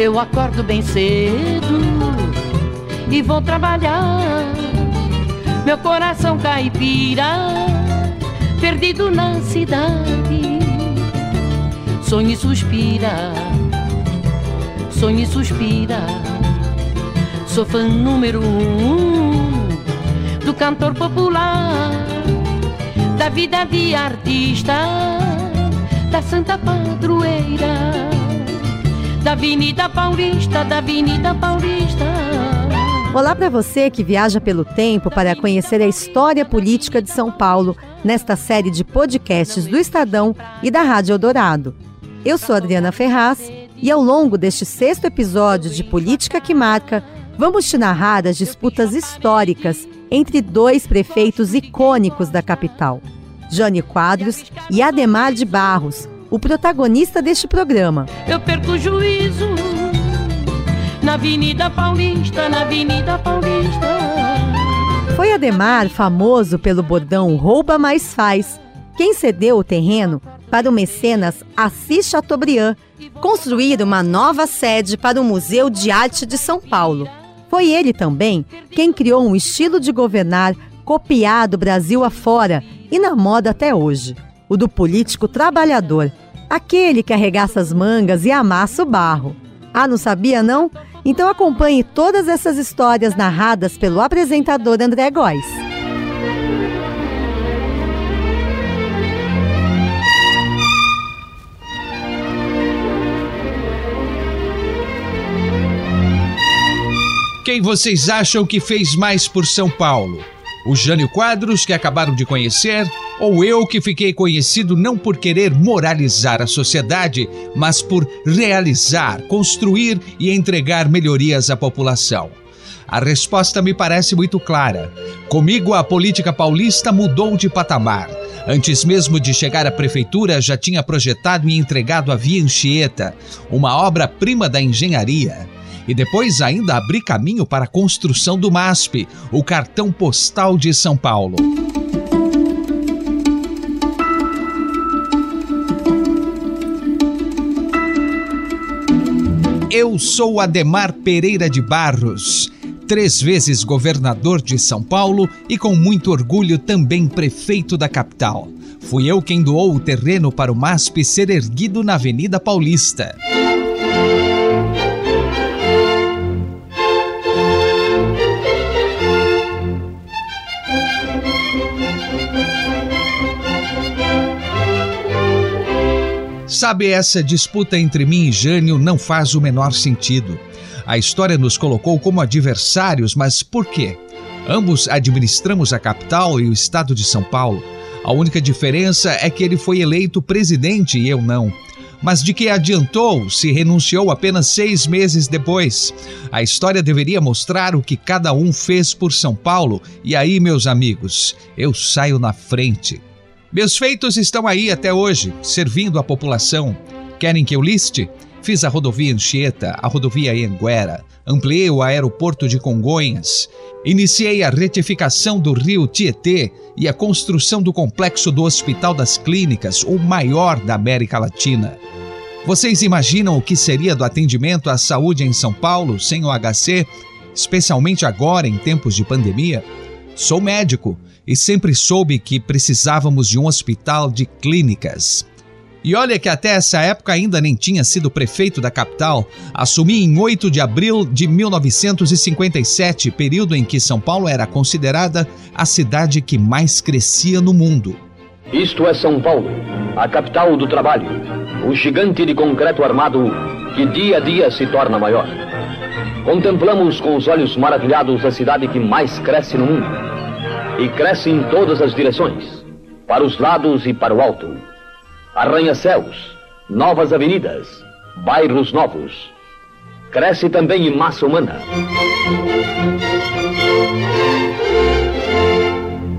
Eu acordo bem cedo e vou trabalhar. Meu coração caipira, perdido na cidade. Sonha e suspira, sonha e suspira. Sou fã número um do cantor popular, da vida de artista, da santa padroeira, da Avenida Paulista, da Avenida Paulista. Olá para você que viaja pelo tempo para conhecer a história política de São Paulo nesta série de podcasts do Estadão e da Rádio Eldorado. Eu sou Adriana Ferraz e ao longo deste sexto episódio de Política que Marca, vamos te narrar as disputas históricas entre dois prefeitos icônicos da capital, Jânio Quadros e Ademar de Barros, o protagonista deste programa. Eu perco o juízo na Avenida Paulista, na Avenida Paulista. Foi Ademar famoso pelo bordão Rouba Mais Faz, quem cedeu o terreno para o mecenas Assis Chateaubriand construir uma nova sede para o Museu de Arte de São Paulo. Foi ele também quem criou um estilo de governar copiado Brasil afora e na moda até hoje, o do político trabalhador, aquele que arregaça as mangas e amassa o barro. Ah, não sabia não? Então acompanhe todas essas histórias narradas pelo apresentador André Góes. Quem vocês acham que fez mais por São Paulo? O Jânio Quadros, que acabaram de conhecer, ou eu que fiquei conhecido não por querer moralizar a sociedade, mas por realizar, construir e entregar melhorias à população? A resposta me parece muito clara. Comigo, a política paulista mudou de patamar. Antes mesmo de chegar à prefeitura, já tinha projetado e entregado a Via Anchieta, uma obra-prima da engenharia e depois ainda abrir caminho para a construção do MASP, o cartão postal de São Paulo. Eu sou Ademar Pereira de Barros, três vezes governador de São Paulo e com muito orgulho também prefeito da capital. Fui eu quem doou o terreno para o MASP ser erguido na Avenida Paulista. Sabe, essa disputa entre mim e Jânio não faz o menor sentido. A história nos colocou como adversários, mas por quê? Ambos administramos a capital e o estado de São Paulo. A única diferença é que ele foi eleito presidente e eu não. Mas de que adiantou se renunciou apenas seis meses depois? A história deveria mostrar o que cada um fez por São Paulo, e aí, meus amigos, eu saio na frente. Meus feitos estão aí até hoje, servindo a população. Querem que eu liste? Fiz a rodovia Anchieta, a rodovia Anguera, ampliei o aeroporto de Congonhas, iniciei a retificação do rio Tietê e a construção do complexo do Hospital das Clínicas, o maior da América Latina. Vocês imaginam o que seria do atendimento à saúde em São Paulo sem o HC, especialmente agora em tempos de pandemia? Sou médico e sempre soube que precisávamos de um hospital de clínicas. E olha que até essa época ainda nem tinha sido prefeito da capital. Assumi em 8 de abril de 1957, período em que São Paulo era considerada a cidade que mais crescia no mundo. Isto é São Paulo, a capital do trabalho, o gigante de concreto armado que dia a dia se torna maior. Contemplamos com os olhos maravilhados a cidade que mais cresce no mundo e cresce em todas as direções, para os lados e para o alto. Arranha-céus, novas avenidas, bairros novos. Cresce também em massa humana.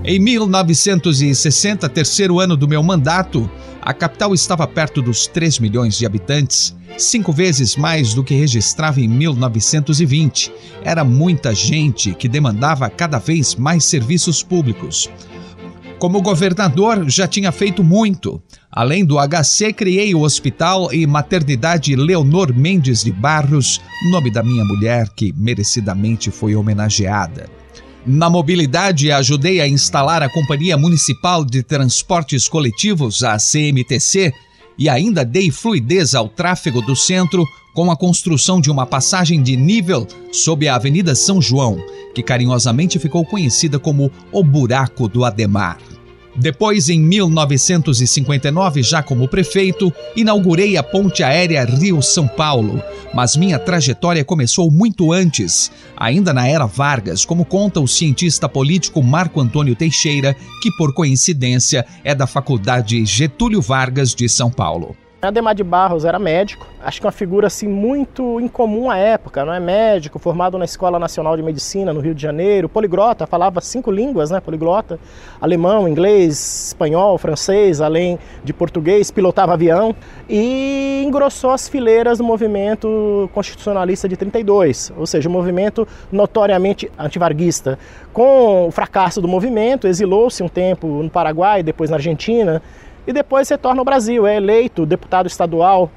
Em 1960, terceiro ano do meu mandato, a capital estava perto dos 3 milhões de habitantes, cinco vezes mais do que registrava em 1920. Era muita gente que demandava cada vez mais serviços públicos. Como governador, já tinha feito muito. Além do HC, criei o Hospital e Maternidade Leonor Mendes de Barros, nome da minha mulher que merecidamente foi homenageada. Na mobilidade, ajudei a instalar a Companhia Municipal de Transportes Coletivos, a CMTC, e ainda dei fluidez ao tráfego do centro com a construção de uma passagem de nível sob a Avenida São João, que carinhosamente ficou conhecida como o Buraco do Ademar. Depois, em 1959, já como prefeito, inaugurei a ponte aérea Rio-São Paulo, mas minha trajetória começou muito antes, ainda na era Vargas, como conta o cientista político Marco Antônio Teixeira, que por coincidência é da Faculdade Getúlio Vargas de São Paulo. Ademar de Barros era médico, acho que uma figura assim muito incomum à época, não é médico, formado na Escola Nacional de Medicina no Rio de Janeiro, poliglota, falava cinco línguas, né, poliglota, alemão, inglês, espanhol, francês, além de português, pilotava avião e engrossou as fileiras do movimento constitucionalista de 32, ou seja, um movimento notoriamente antivarguista. Com o fracasso do movimento, exilou-se um tempo no Paraguai, depois na Argentina, e depois retorna ao Brasil. É eleito deputado estadual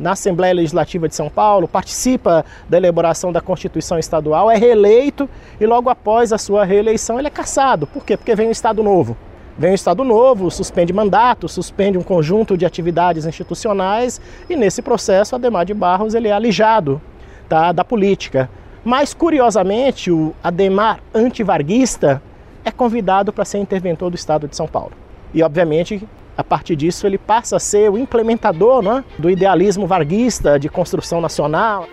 na Assembleia Legislativa de São Paulo, participa da elaboração da Constituição Estadual, é reeleito e logo após a sua reeleição ele é cassado. Por quê? Porque vem um Estado novo. Vem um Estado novo, suspende mandato, suspende um conjunto de atividades institucionais e nesse processo Ademar de Barros ele é alijado tá, da política. Mas curiosamente o Ademar antivarguista é convidado para ser interventor do Estado de São Paulo. E obviamente a partir disso, ele passa a ser o implementador né, do idealismo varguista de construção nacional.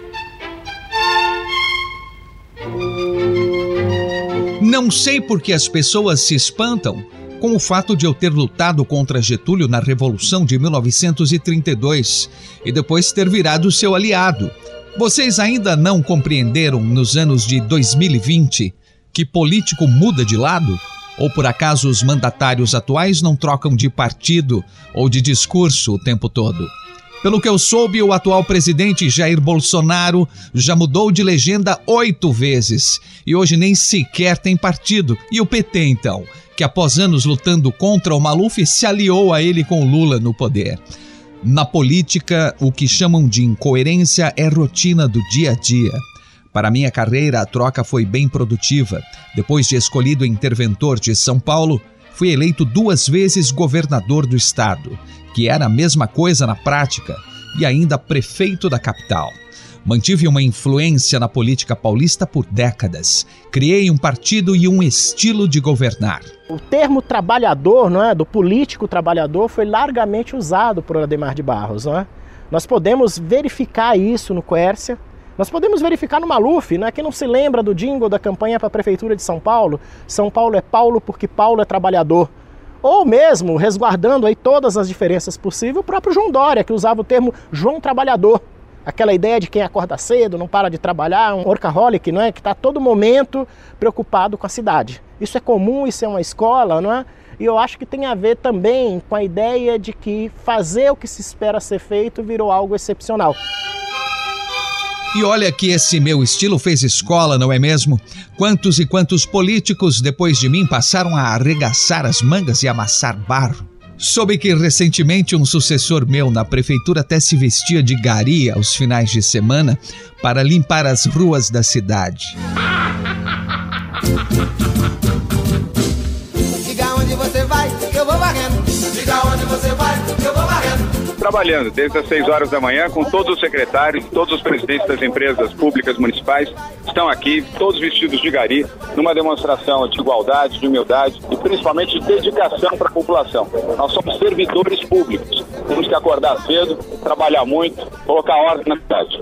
Não sei por que as pessoas se espantam com o fato de eu ter lutado contra Getúlio na Revolução de 1932 e depois ter virado seu aliado. Vocês ainda não compreenderam nos anos de 2020 que político muda de lado? Ou por acaso os mandatários atuais não trocam de partido ou de discurso o tempo todo? Pelo que eu soube, o atual presidente Jair Bolsonaro já mudou de legenda oito vezes e hoje nem sequer tem partido. E o PT, então, que após anos lutando contra o Maluf se aliou a ele com Lula no poder. Na política, o que chamam de incoerência é rotina do dia a dia. Para minha carreira, a troca foi bem produtiva. Depois de escolhido interventor de São Paulo, fui eleito duas vezes governador do estado, que era a mesma coisa na prática, e ainda prefeito da capital. Mantive uma influência na política paulista por décadas. Criei um partido e um estilo de governar. O termo trabalhador, não é, do político trabalhador, foi largamente usado por Ademar de Barros, não é? Nós podemos verificar isso no Quércia, nós podemos verificar no Maluf, né? Quem não se lembra do jingle da campanha para a Prefeitura de São Paulo? São Paulo é Paulo porque Paulo é trabalhador. Ou mesmo, resguardando aí todas as diferenças possíveis, o próprio João Dória, que usava o termo João Trabalhador. Aquela ideia de quem acorda cedo, não para de trabalhar, um workaholic, não é? Que está todo momento preocupado com a cidade. Isso é comum, isso é uma escola, não é? E eu acho que tem a ver também com a ideia de que fazer o que se espera ser feito virou algo excepcional. E olha que esse meu estilo fez escola, não é mesmo? Quantos e quantos políticos depois de mim passaram a arregaçar as mangas e amassar barro? Soube que recentemente um sucessor meu na prefeitura até se vestia de gari aos finais de semana para limpar as ruas da cidade. Diga onde você vai, eu vou varrendo. Diga onde você vai, eu vou varrendo trabalhando desde as 6 horas da manhã com todos os secretários, todos os presidentes das empresas públicas municipais estão aqui, todos vestidos de gari, numa demonstração de igualdade, de humildade e principalmente de dedicação para a população. Nós somos servidores públicos, temos que acordar cedo, trabalhar muito, colocar ordem na cidade.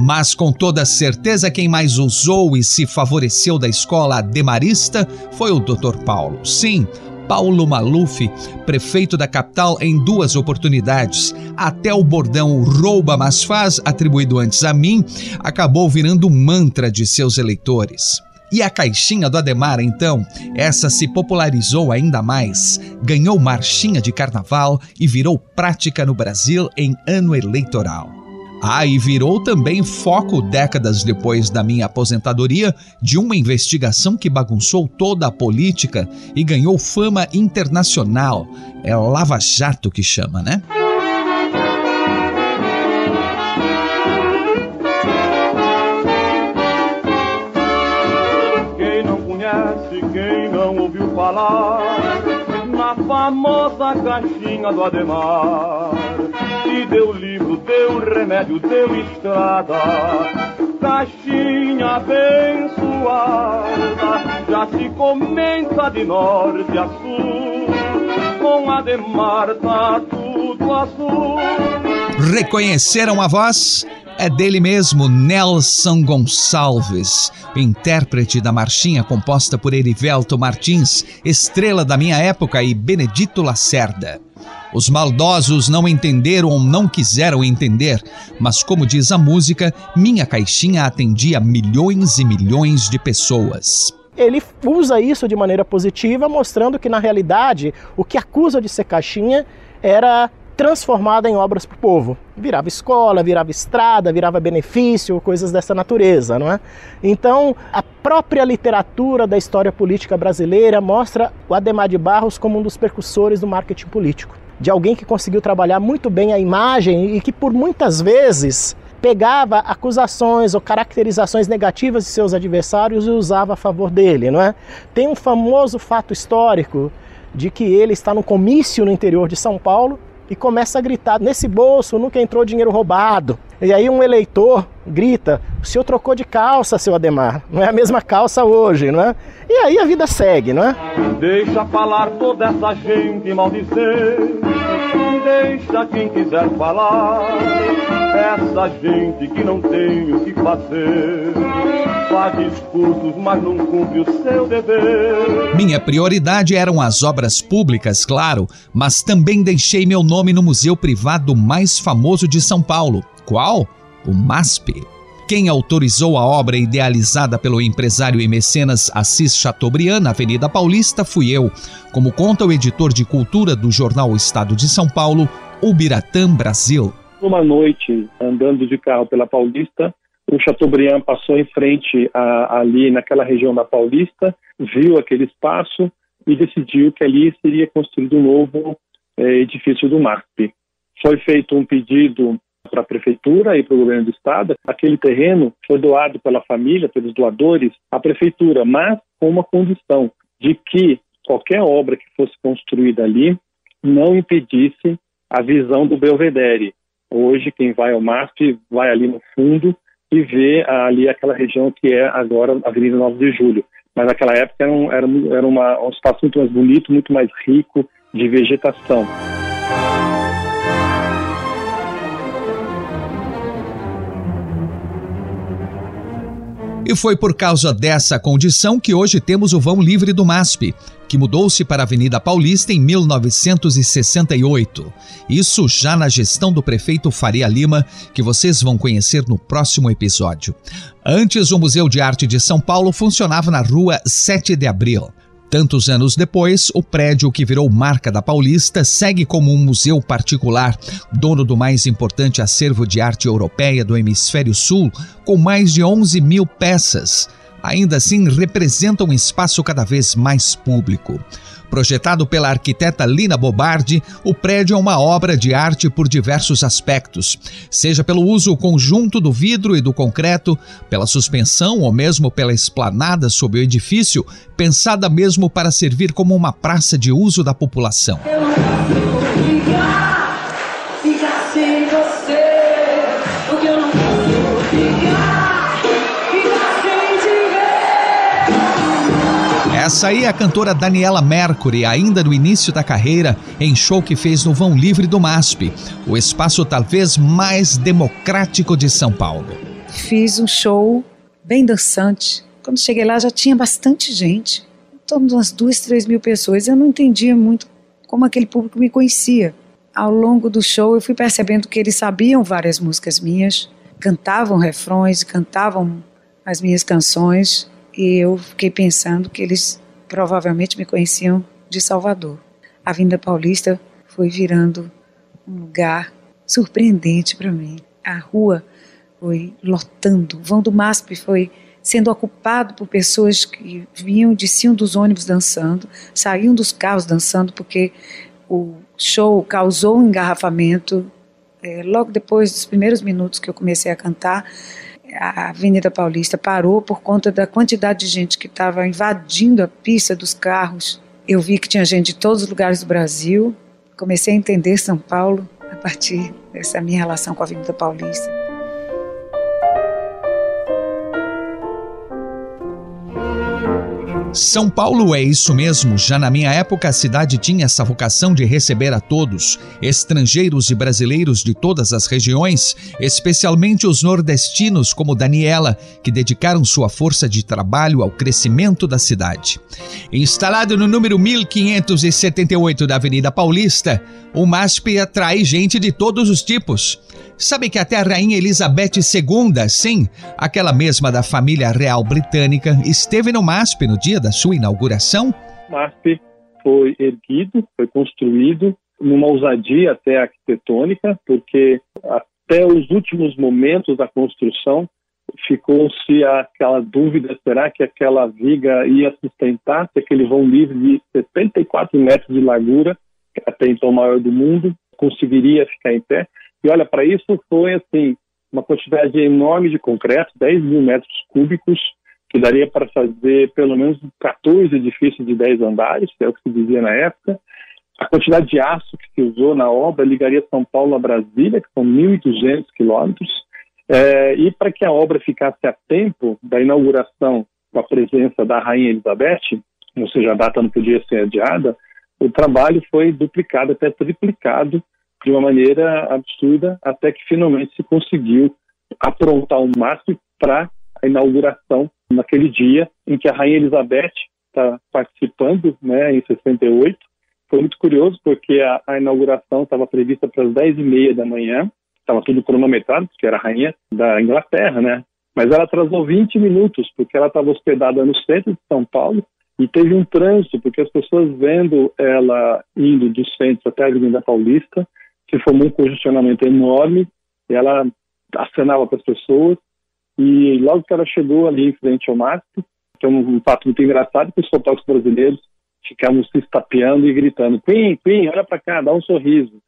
Mas com toda certeza quem mais usou e se favoreceu da escola demarista foi o Dr. Paulo. Sim, Paulo Maluf, prefeito da capital em duas oportunidades. Até o bordão rouba mas faz, atribuído antes a mim, acabou virando um mantra de seus eleitores. E a caixinha do Ademar, então, essa se popularizou ainda mais, ganhou marchinha de carnaval e virou prática no Brasil em ano eleitoral. Ah, e virou também foco décadas depois da minha aposentadoria de uma investigação que bagunçou toda a política e ganhou fama internacional. É Lava Jato que chama, né? Quem não conhece, quem não ouviu falar na famosa caixinha do Ademar e deu livro, deu remédio, deu estrada. Caixinha abençoada, já se comenta de norte a sul. Com Ademar tá tudo azul. Reconheceram a voz? É dele mesmo, Nelson Gonçalves, intérprete da marchinha composta por Erivelto Martins, estrela da minha época, e Benedito Lacerda. Os maldosos não entenderam ou não quiseram entender, mas como diz a música, minha caixinha atendia milhões e milhões de pessoas. Ele usa isso de maneira positiva, mostrando que na realidade o que acusa de ser caixinha era transformada em obras para o povo. Virava escola, virava estrada, virava benefício, coisas dessa natureza, não é? Então, a própria literatura da história política brasileira mostra o Ademar de Barros como um dos percussores do marketing político de alguém que conseguiu trabalhar muito bem a imagem e que por muitas vezes pegava acusações ou caracterizações negativas de seus adversários e usava a favor dele, não é? Tem um famoso fato histórico de que ele está no comício no interior de São Paulo e começa a gritar: nesse bolso nunca entrou dinheiro roubado. E aí um eleitor grita: o senhor trocou de calça, seu Ademar. Não é a mesma calça hoje, não é? E aí a vida segue, não é? Deixa falar toda essa gente maldizer. Quem quiser falar. Essa gente que não tem o que fazer faz discursos, mas não cumpre o seu dever. Minha prioridade eram as obras públicas, claro, mas também deixei meu nome no museu privado mais famoso de São Paulo. Qual? O MASP. Quem autorizou a obra idealizada pelo empresário e mecenas Assis Chateaubriand na Avenida Paulista fui eu, como conta o editor de cultura do jornal Estado de São Paulo, Ubiratã Brasil. Uma noite, andando de carro pela Paulista, o Chateaubriand passou em frente a, ali naquela região da Paulista, viu aquele espaço e decidiu que ali seria construído um novo é, edifício do MASP. Foi feito um pedido para a prefeitura e para o governo do estado. Aquele terreno foi doado pela família, pelos doadores, à prefeitura, mas com uma condição de que qualquer obra que fosse construída ali não impedisse a visão do Belvedere. Hoje, quem vai ao MASP vai ali no fundo e vê ali aquela região que é agora a Avenida 9 de Julho. Mas naquela época era, um, era, era uma, um espaço muito mais bonito, muito mais rico de vegetação. E foi por causa dessa condição que hoje temos o vão livre do MASP, que mudou-se para a Avenida Paulista em 1968. Isso já na gestão do prefeito Faria Lima, que vocês vão conhecer no próximo episódio. Antes, o Museu de Arte de São Paulo funcionava na rua 7 de Abril. Tantos anos depois, o prédio que virou marca da Paulista segue como um museu particular, dono do mais importante acervo de arte europeia do Hemisfério Sul, com mais de 11 mil peças. Ainda assim, representa um espaço cada vez mais público. Projetado pela arquiteta Lina Bobardi, o prédio é uma obra de arte por diversos aspectos, seja pelo uso conjunto do vidro e do concreto, pela suspensão ou mesmo pela esplanada sob o edifício, pensada mesmo para servir como uma praça de uso da população. Essa aí é a cantora Daniela Mercury, ainda no início da carreira, em show que fez no Vão Livre do MASP, o espaço talvez mais democrático de São Paulo. Fiz um show bem dançante. Quando cheguei lá já tinha bastante gente, de umas duas, três mil pessoas. Eu não entendia muito como aquele público me conhecia. Ao longo do show eu fui percebendo que eles sabiam várias músicas minhas, cantavam refrões, cantavam as minhas canções e eu fiquei pensando que eles provavelmente me conheciam de Salvador. A Vinda Paulista foi virando um lugar surpreendente para mim. a rua foi lotando, o vão do MASP foi sendo ocupado por pessoas que vinham, desciam dos ônibus dançando, saíam dos carros dançando, porque o show causou um engarrafamento. É, logo depois dos primeiros minutos que eu comecei a cantar, a Avenida Paulista parou por conta da quantidade de gente que estava invadindo a pista dos carros. Eu vi que tinha gente de todos os lugares do Brasil. Comecei a entender São Paulo a partir dessa minha relação com a Avenida Paulista. São Paulo é isso mesmo. Já na minha época, a cidade tinha essa vocação de receber a todos, estrangeiros e brasileiros de todas as regiões, especialmente os nordestinos, como Daniela, que dedicaram sua força de trabalho ao crescimento da cidade. Instalado no número 1578 da Avenida Paulista, o MASP atrai gente de todos os tipos. Sabe que até a Rainha Elizabeth II, sim, aquela mesma da família real britânica, esteve no MASP no dia da sua inauguração? O MASP foi erguido, foi construído numa ousadia até arquitetônica, porque até os últimos momentos da construção ficou-se aquela dúvida: será que aquela viga ia sustentar se aquele vão livre de 74 metros de largura, até então maior do mundo, conseguiria ficar em pé? E olha, para isso foi assim uma quantidade enorme de concreto, 10 mil metros cúbicos, que daria para fazer pelo menos 14 edifícios de 10 andares, que é o que se dizia na época. A quantidade de aço que se usou na obra ligaria São Paulo a Brasília, que são 1.200 quilômetros. É, e para que a obra ficasse a tempo da inauguração com a presença da Rainha Elizabeth, ou seja, a data não podia ser adiada, o trabalho foi duplicado, até triplicado de uma maneira absurda, até que finalmente se conseguiu aprontar o máximo para a inauguração naquele dia em que a Rainha Elizabeth está participando, né, em 68. Foi muito curioso porque a, a inauguração estava prevista para as 10 e meia da manhã, estava tudo cronometrado, porque era a rainha da Inglaterra, né? Mas ela atrasou 20 minutos, porque ela estava hospedada no centro de São Paulo e teve um trânsito, porque as pessoas vendo ela indo do centro até a Avenida Paulista, se formou um congestionamento enorme, ela acenava para as pessoas, e logo que ela chegou ali em frente ao MASP, que é um, fato muito engraçado, que os fotógrafos brasileiros ficavam se estapeando e gritando, Queen, Queen, olha para cá, dá um sorriso.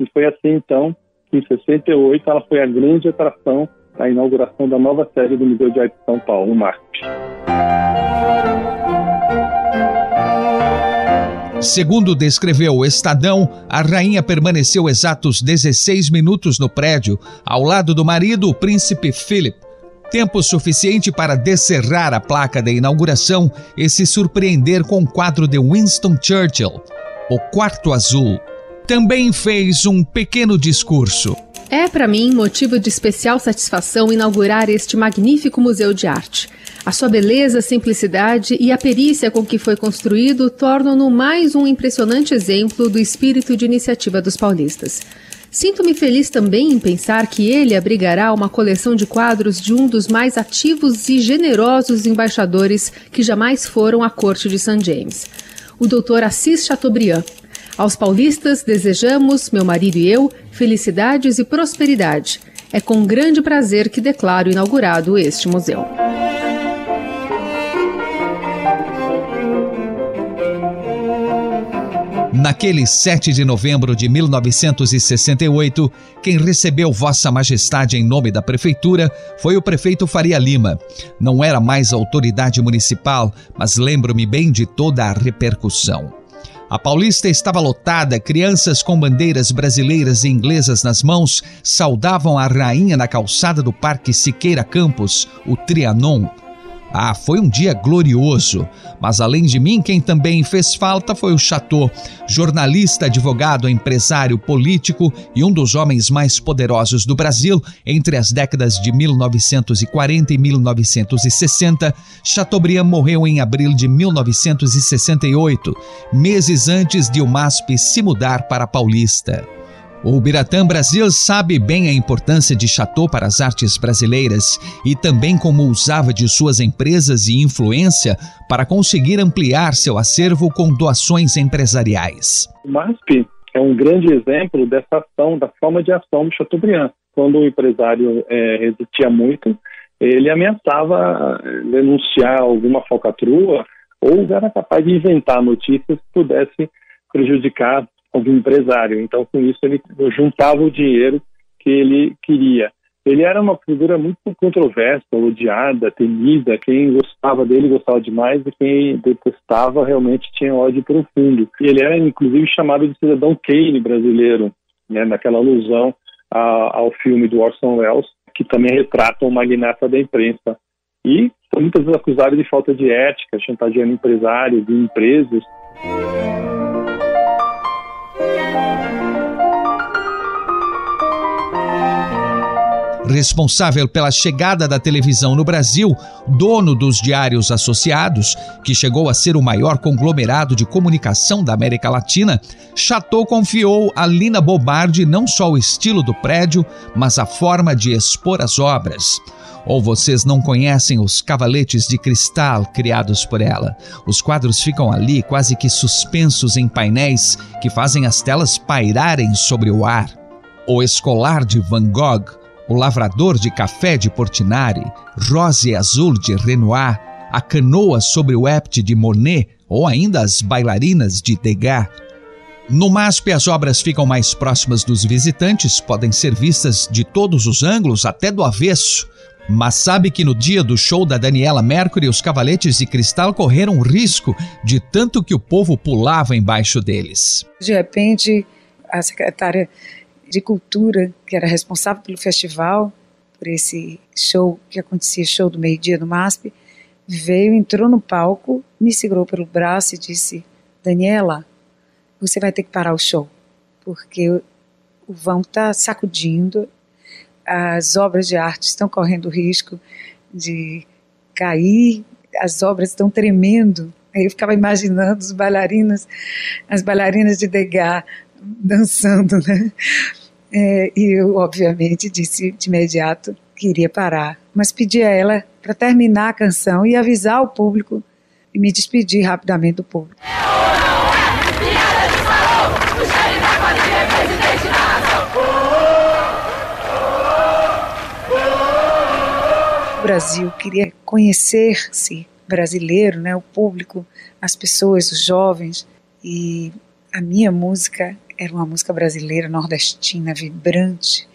E foi assim, então, que em 68 ela foi a grande atração da inauguração da nova série do Museu de Arte de São Paulo, o MASP. Segundo descreveu o Estadão, a rainha permaneceu exatos 16 minutos no prédio, ao lado do marido, o príncipe Philip. Tempo suficiente para descerrar a placa da inauguração e se surpreender com o quadro de Winston Churchill, O Quarto Azul. Também fez um pequeno discurso. É para mim motivo de especial satisfação inaugurar este magnífico museu de arte. A sua beleza, simplicidade e a perícia com que foi construído tornam-no mais um impressionante exemplo do espírito de iniciativa dos paulistas. Sinto-me feliz também em pensar que ele abrigará uma coleção de quadros de um dos mais ativos e generosos embaixadores que jamais foram à corte de St. James, o Dr. Assis Chateaubriand. Aos paulistas desejamos, meu marido e eu, felicidades e prosperidade. É com grande prazer que declaro inaugurado este museu. Naquele 7 de novembro de 1968, quem recebeu Vossa Majestade em nome da Prefeitura foi o prefeito Faria Lima. Não era mais autoridade municipal, mas lembro-me bem de toda a repercussão. A Paulista estava lotada, crianças com bandeiras brasileiras e inglesas nas mãos saudavam a rainha na calçada do Parque Siqueira Campos, o Trianon. Ah, foi um dia glorioso. Mas além de mim, quem também fez falta foi o Chateau, jornalista, advogado, empresário, político e um dos homens mais poderosos do Brasil entre as décadas de 1940 e 1960. Chateaubriand morreu em abril de 1968, meses antes de o MASP se mudar para Paulista. O Biratã Brasil sabe bem a importância de Chateau para as artes brasileiras e também como usava de suas empresas e influência para conseguir ampliar seu acervo com doações empresariais. O MASP é um grande exemplo dessa ação, da forma de ação do Chateaubriand. Quando o empresário é, resistia muito, ele ameaçava é, denunciar alguma falcatrua ou era capaz de inventar notícias que pudesse prejudicar algum empresário. Então, com isso, ele juntava o dinheiro que ele queria. Ele era uma figura muito controversa, odiada, temida. Quem gostava dele gostava demais e quem detestava realmente tinha ódio profundo. Ele era, inclusive, chamado de cidadão Kane brasileiro, né, naquela alusão a, ao filme do Orson Welles, que também retrata o magnata da imprensa. E foi muitas vezes acusado de falta de ética, chantageando empresários e empresas. Responsável pela chegada da televisão no Brasil, dono dos Diários Associados, que chegou a ser o maior conglomerado de comunicação da América Latina, Chateau confiou a Lina Bobardi não só o estilo do prédio, mas a forma de expor as obras. Ou vocês não conhecem os cavaletes de cristal criados por ela? Os quadros ficam ali quase que suspensos em painéis que fazem as telas pairarem sobre o ar. O Escolar de Van Gogh o Lavrador de Café de Portinari, Rose Azul de Renoir, A Canoa sobre o Ept de Monet ou ainda as Bailarinas de Degas. No MASP, as obras ficam mais próximas dos visitantes, podem ser vistas de todos os ângulos, até do avesso. Mas sabe que no dia do show da Daniela Mercury, os cavaletes de cristal correram risco de tanto que o povo pulava embaixo deles. De repente, a secretária de cultura, que era responsável pelo festival, por esse show que acontecia, show do meio-dia no MASP, veio, entrou no palco, me segurou pelo braço e disse: Daniela, você vai ter que parar o show, porque o vão está sacudindo, as obras de arte estão correndo risco de cair, as obras estão tremendo. Aí eu ficava imaginando os bailarinas, as bailarinas de Degas dançando, né? É, e eu, obviamente, disse de imediato que iria parar, mas pedi a ela para terminar a canção e avisar o público e me despedir rapidamente do público. O Brasil queria conhecer-se brasileiro, né, o público, as pessoas, os jovens, e a minha música era uma música brasileira, nordestina, vibrante,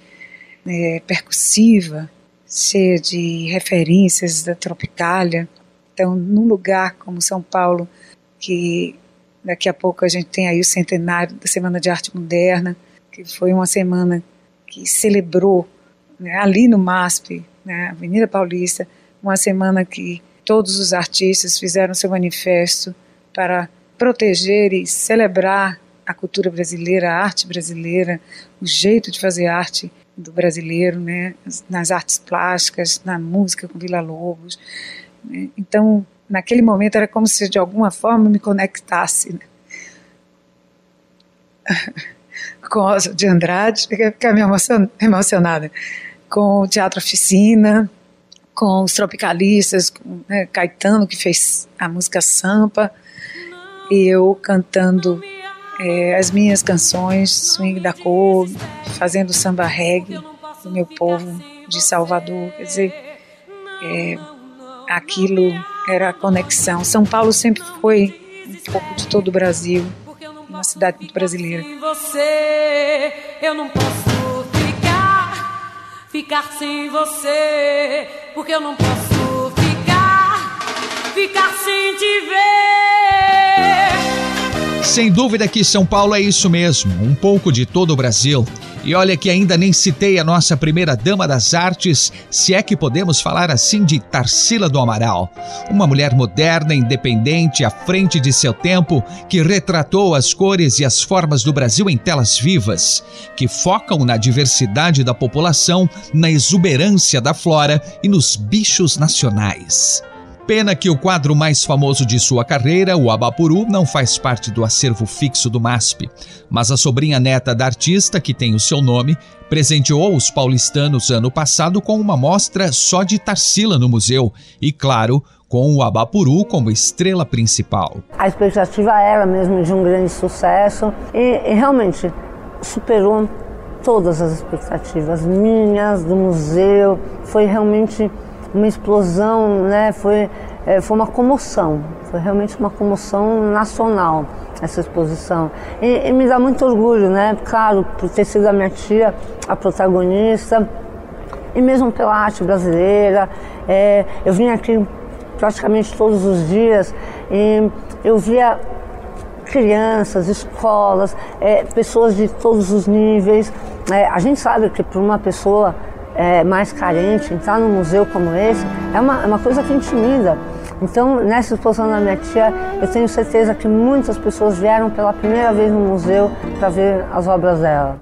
é, percussiva, cheia de referências da Tropicália. Então, num lugar como São Paulo, que daqui a pouco a gente tem aí o centenário da Semana de Arte Moderna, que foi uma semana que celebrou né, ali no MASP, na Avenida Paulista, uma semana que todos os artistas fizeram seu manifesto para proteger e celebrar a cultura brasileira, a arte brasileira, o jeito de fazer arte do brasileiro, né, nas artes plásticas, na música com Vila Lobos. Né? Então, naquele momento era como se de alguma forma me conectasse né? com Rosa de Andrade, ficar me emocionada, com o Teatro Oficina, com os tropicalistas, com né, Caetano que fez a música Sampa, e eu cantando é, as minhas canções, swing da cor, fazendo samba reggae do meu povo de Salvador. Quer dizer, é, aquilo era a conexão. São Paulo sempre foi um pouco de todo o Brasil, uma cidade muito brasileira. Você, eu não posso ficar, ficar sem você, porque eu não posso ficar, ficar sem te ver. Sem dúvida que São Paulo é isso mesmo, um pouco de todo o Brasil. E olha que ainda nem citei a nossa primeira dama das artes, se é que podemos falar assim de Tarsila do Amaral. Uma mulher moderna, independente, à frente de seu tempo, que retratou as cores e as formas do Brasil em telas vivas, que focam na diversidade da população, na exuberância da flora e nos bichos nacionais. Pena que o quadro mais famoso de sua carreira, o Abapuru, não faz parte do acervo fixo do MASP, mas a sobrinha neta da artista, que tem o seu nome, presenteou os paulistanos ano passado com uma mostra só de Tarsila no museu e, claro, com o Abapuru como estrela principal. A expectativa era mesmo de um grande sucesso e, e realmente superou todas as expectativas minhas, do museu. Foi realmente uma explosão, né? foi, é, foi uma comoção, foi realmente uma comoção nacional essa exposição. E, e, me dá muito orgulho, né? Claro, por ter sido a minha tia a protagonista, e mesmo pela arte brasileira. É, eu vim aqui praticamente todos os dias e eu via crianças, escolas, é, pessoas de todos os níveis. É, a gente sabe que para uma pessoa é, mais carente, entrar num museu como esse é uma, é uma coisa que intimida. Então, nessa exposição da minha tia, eu tenho certeza que muitas pessoas vieram pela primeira vez no museu para ver as obras dela.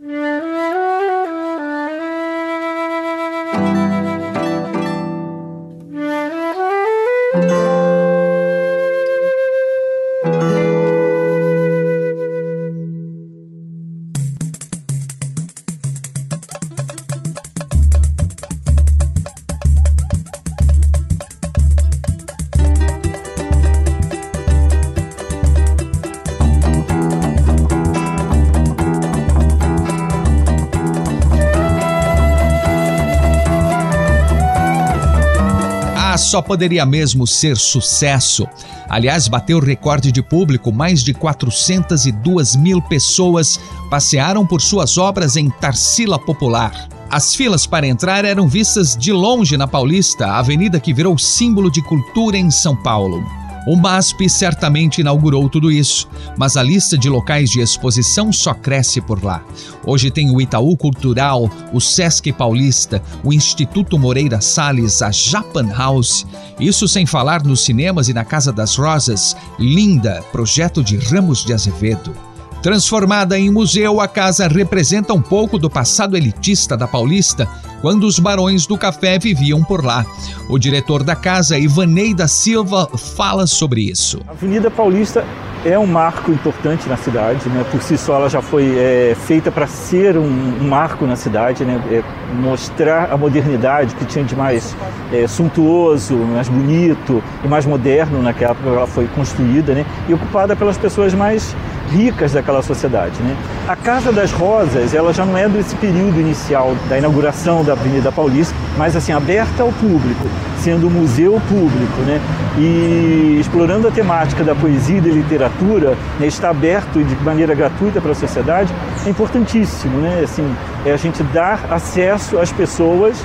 Só poderia mesmo ser sucesso. Aliás, bateu recorde de público, mais de 402 mil pessoas passearam por suas obras em Tarsila Popular. As filas para entrar eram vistas de longe na Paulista, avenida que virou símbolo de cultura em São Paulo. O MASP certamente inaugurou tudo isso, mas a lista de locais de exposição só cresce por lá. Hoje tem o Itaú Cultural, o Sesc Paulista, o Instituto Moreira Salles, a Japan House. Isso sem falar nos cinemas e na Casa das Rosas, Linda, projeto de Ramos de Azevedo. Transformada em museu, a casa representa um pouco do passado elitista da Paulista, quando os barões do café viviam por lá. O diretor da casa, Ivanei da Silva, fala sobre isso. A Avenida Paulista é um marco importante na cidade, né? por si só ela já foi é, feita para ser um, um, marco na cidade, né? É, mostrar a modernidade que tinha de mais é, suntuoso, mais bonito e mais moderno naquela época ela foi construída né? e ocupada pelas pessoas mais ricas daquela sociedade. Né? A Casa das Rosas, ela já não é desse período inicial da inauguração da Avenida Paulista, mas assim aberta ao público, sendo um museu público, né? E explorando a temática da poesia e da literatura, né? está aberto de maneira gratuita para a sociedade, é importantíssimo, né? Assim, é a gente dar acesso às pessoas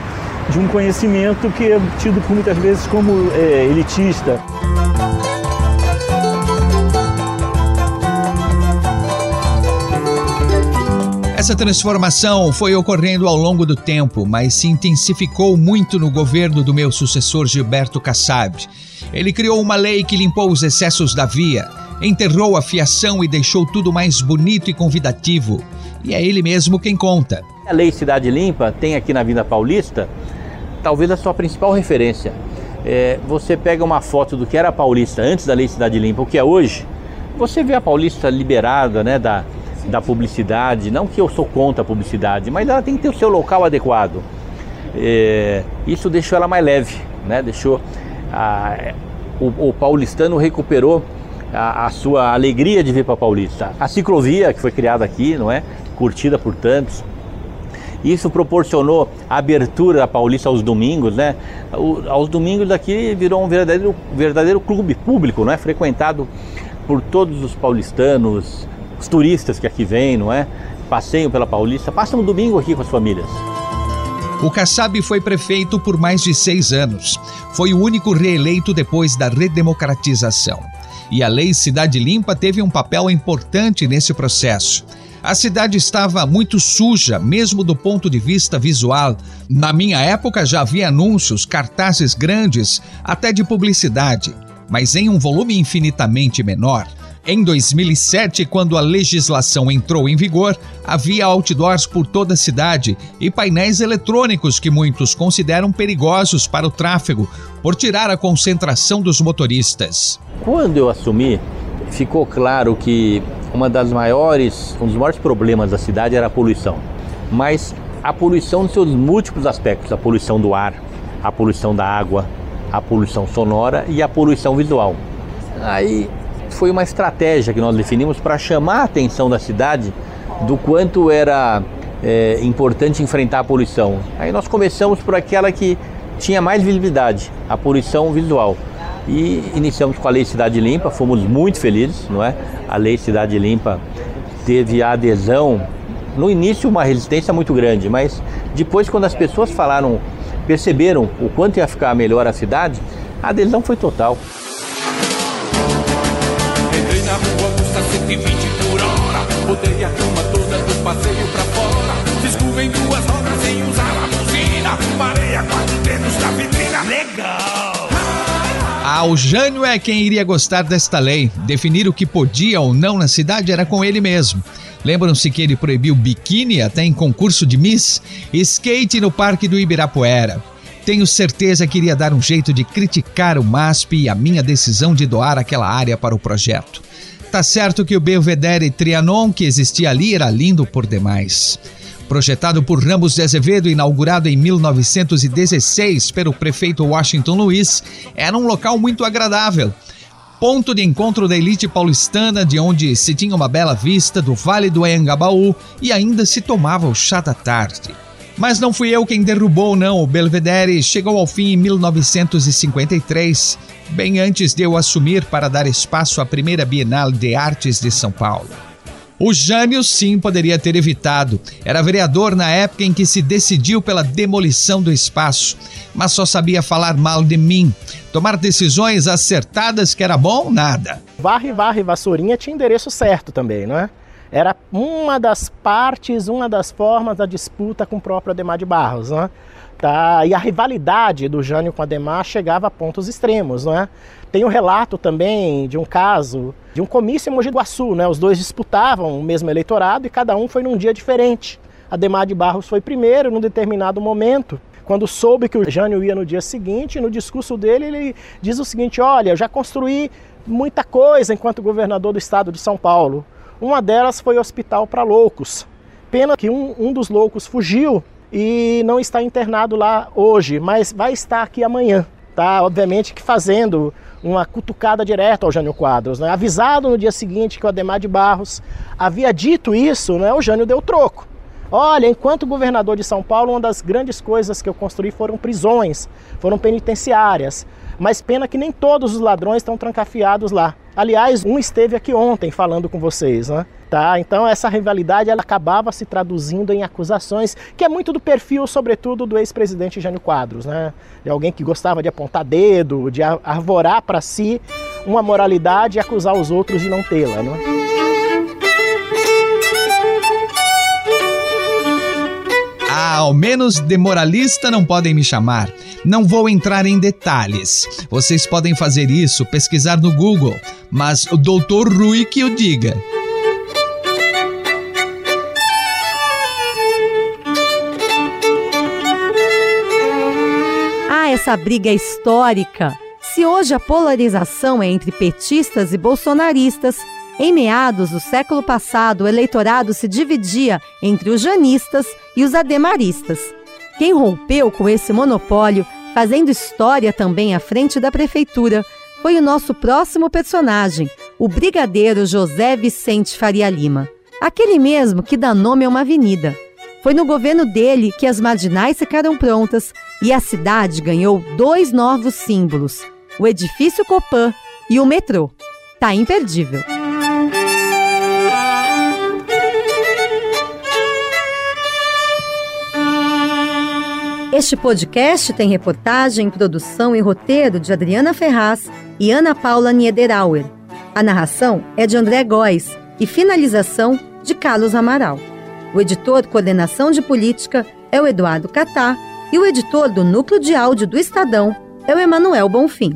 de um conhecimento que é tido muitas vezes como é, elitista. Essa transformação foi ocorrendo ao longo do tempo, mas se intensificou muito no governo do meu sucessor Gilberto Kassab. Ele criou uma lei que limpou os excessos da via, enterrou a fiação e deixou tudo mais bonito e convidativo. E é ele mesmo quem conta. A Lei Cidade Limpa tem aqui na Vinda Paulista talvez a sua principal referência. É, você pega uma foto do que era a Paulista antes da Lei Cidade Limpa, o que é hoje, você vê a Paulista liberada né, da, da publicidade, não que eu sou contra a publicidade, mas ela tem que ter o seu local adequado. É, isso deixou ela mais leve, né? deixou a, o, o, paulistano recuperou a, a, sua alegria de vir para Paulista. A ciclovia que foi criada aqui, não é, curtida por tantos, isso proporcionou a abertura da Paulista aos domingos, né? O, aos domingos daqui virou um verdadeiro, verdadeiro clube público, não é? Frequentado por todos os paulistanos, os turistas que aqui vêm, não é? Passeiam pela Paulista, passam um domingo aqui com as famílias. O Kassab foi prefeito por mais de seis anos. Foi o único reeleito depois da redemocratização. E a Lei Cidade Limpa teve um papel importante nesse processo. A cidade estava muito suja, mesmo do ponto de vista visual. Na minha época já havia anúncios, cartazes grandes, até de publicidade, mas em um volume infinitamente menor. Em 2007, quando a legislação entrou em vigor, havia outdoors por toda a cidade e painéis eletrônicos que muitos consideram perigosos para o tráfego por tirar a concentração dos motoristas. Quando eu assumi, ficou claro que uma das maiores, um dos maiores problemas da cidade era a poluição. Mas a poluição nos seus múltiplos aspectos, a poluição do ar, a poluição da água, a poluição sonora e a poluição visual. Aí foi uma estratégia que nós definimos para chamar a atenção da cidade do quanto era é, importante enfrentar a poluição. Aí nós começamos por aquela que tinha mais visibilidade, a poluição visual. E iniciamos com a Lei Cidade Limpa, fomos muito felizes, não é? A Lei Cidade Limpa teve a adesão, no início uma resistência muito grande, mas depois quando as pessoas falaram, perceberam o quanto ia ficar melhor a cidade, a adesão foi total. 120 por hora, botei a turma toda do passeio pra fora, em duas rodas sem usar a buzina, parei a quatro dedos na vitrina, legal! Ah, Jânio é quem iria gostar desta lei. Definir o que podia ou não na cidade era com ele mesmo. Lembram-se que ele proibiu biquíni até em concurso de Miss? Skate no Parque do Ibirapuera. Tenho certeza que iria dar um jeito de criticar o MASP e a minha decisão de doar aquela área para o projeto. Tá certo que o Belvedere Trianon que existia ali era lindo por demais. Projetado por Ramos de Azevedo, inaugurado em 1916 pelo prefeito Washington Luiz, era um local muito agradável. Ponto de encontro da elite paulistana, de onde se tinha uma bela vista do Vale do Anhangabaú e ainda se tomava o chá da tarde. Mas não fui eu quem derrubou, não. O Belvedere chegou ao fim em 1953, bem antes de eu assumir para dar espaço à primeira Bienal de Artes de São Paulo. O Jânio sim poderia ter evitado. Era vereador na época em que se decidiu pela demolição do espaço, mas só sabia falar mal de mim. Tomar decisões acertadas que era bom, nada. Varre, varre, vassourinha tinha endereço certo também, não é? Era uma das partes, uma das formas da disputa com o próprio Ademar de Barros, não é? Tá? E a rivalidade do Jânio com Ademar chegava a pontos extremos, não é? Tem um relato também de um caso de um comício em Mogi Guaçu, né? Os dois disputavam o mesmo eleitorado e cada um foi num dia diferente. Ademar de Barros foi primeiro num determinado momento. Quando soube que o Jânio ia no dia seguinte, no discurso dele ele diz o seguinte: "Olha, eu já construí muita coisa enquanto governador do estado de São Paulo. Uma delas foi hospital para loucos. Pena que um, um dos loucos fugiu e não está internado lá hoje, mas vai estar aqui amanhã. Tá? Obviamente que fazendo uma cutucada direta ao Jânio Quadros, né? avisado no dia seguinte que o Ademar de Barros havia dito isso, né? o Jânio deu troco. Olha, enquanto governador de São Paulo, uma das grandes coisas que eu construí foram prisões, foram penitenciárias. Mas pena que nem todos os ladrões estão trancafiados lá. Aliás, um esteve aqui ontem falando com vocês, né? Tá? Então essa rivalidade ela acabava se traduzindo em acusações, que é muito do perfil, sobretudo, do ex-presidente Jânio Quadros, né? De alguém que gostava de apontar dedo, de arvorar para si uma moralidade e acusar os outros de não tê-la, né? Ah, ao menos de moralista não podem me chamar. Não vou entrar em detalhes. Vocês podem fazer isso, pesquisar no Google, mas o doutor Rui que o diga. Ah, essa briga é histórica. Se hoje a polarização é entre petistas e bolsonaristas, em meados do século passado, o eleitorado se dividia entre os janistas e os ademaristas. Quem rompeu com esse monopólio, fazendo história também à frente da prefeitura, foi o nosso próximo personagem, o brigadeiro José Vicente Faria Lima. Aquele mesmo que dá nome a uma avenida. Foi no governo dele que as marginais ficaram prontas e a cidade ganhou dois novos símbolos: o edifício Copan e o metrô. Tá imperdível. Este podcast tem reportagem, produção e roteiro de Adriana Ferraz e Ana Paula Niederauer. A narração é de André Góes e finalização de Carlos Amaral. O editor Coordenação de Política é o Eduardo Catá e o editor do Núcleo de Áudio do Estadão é o Emanuel Bonfim.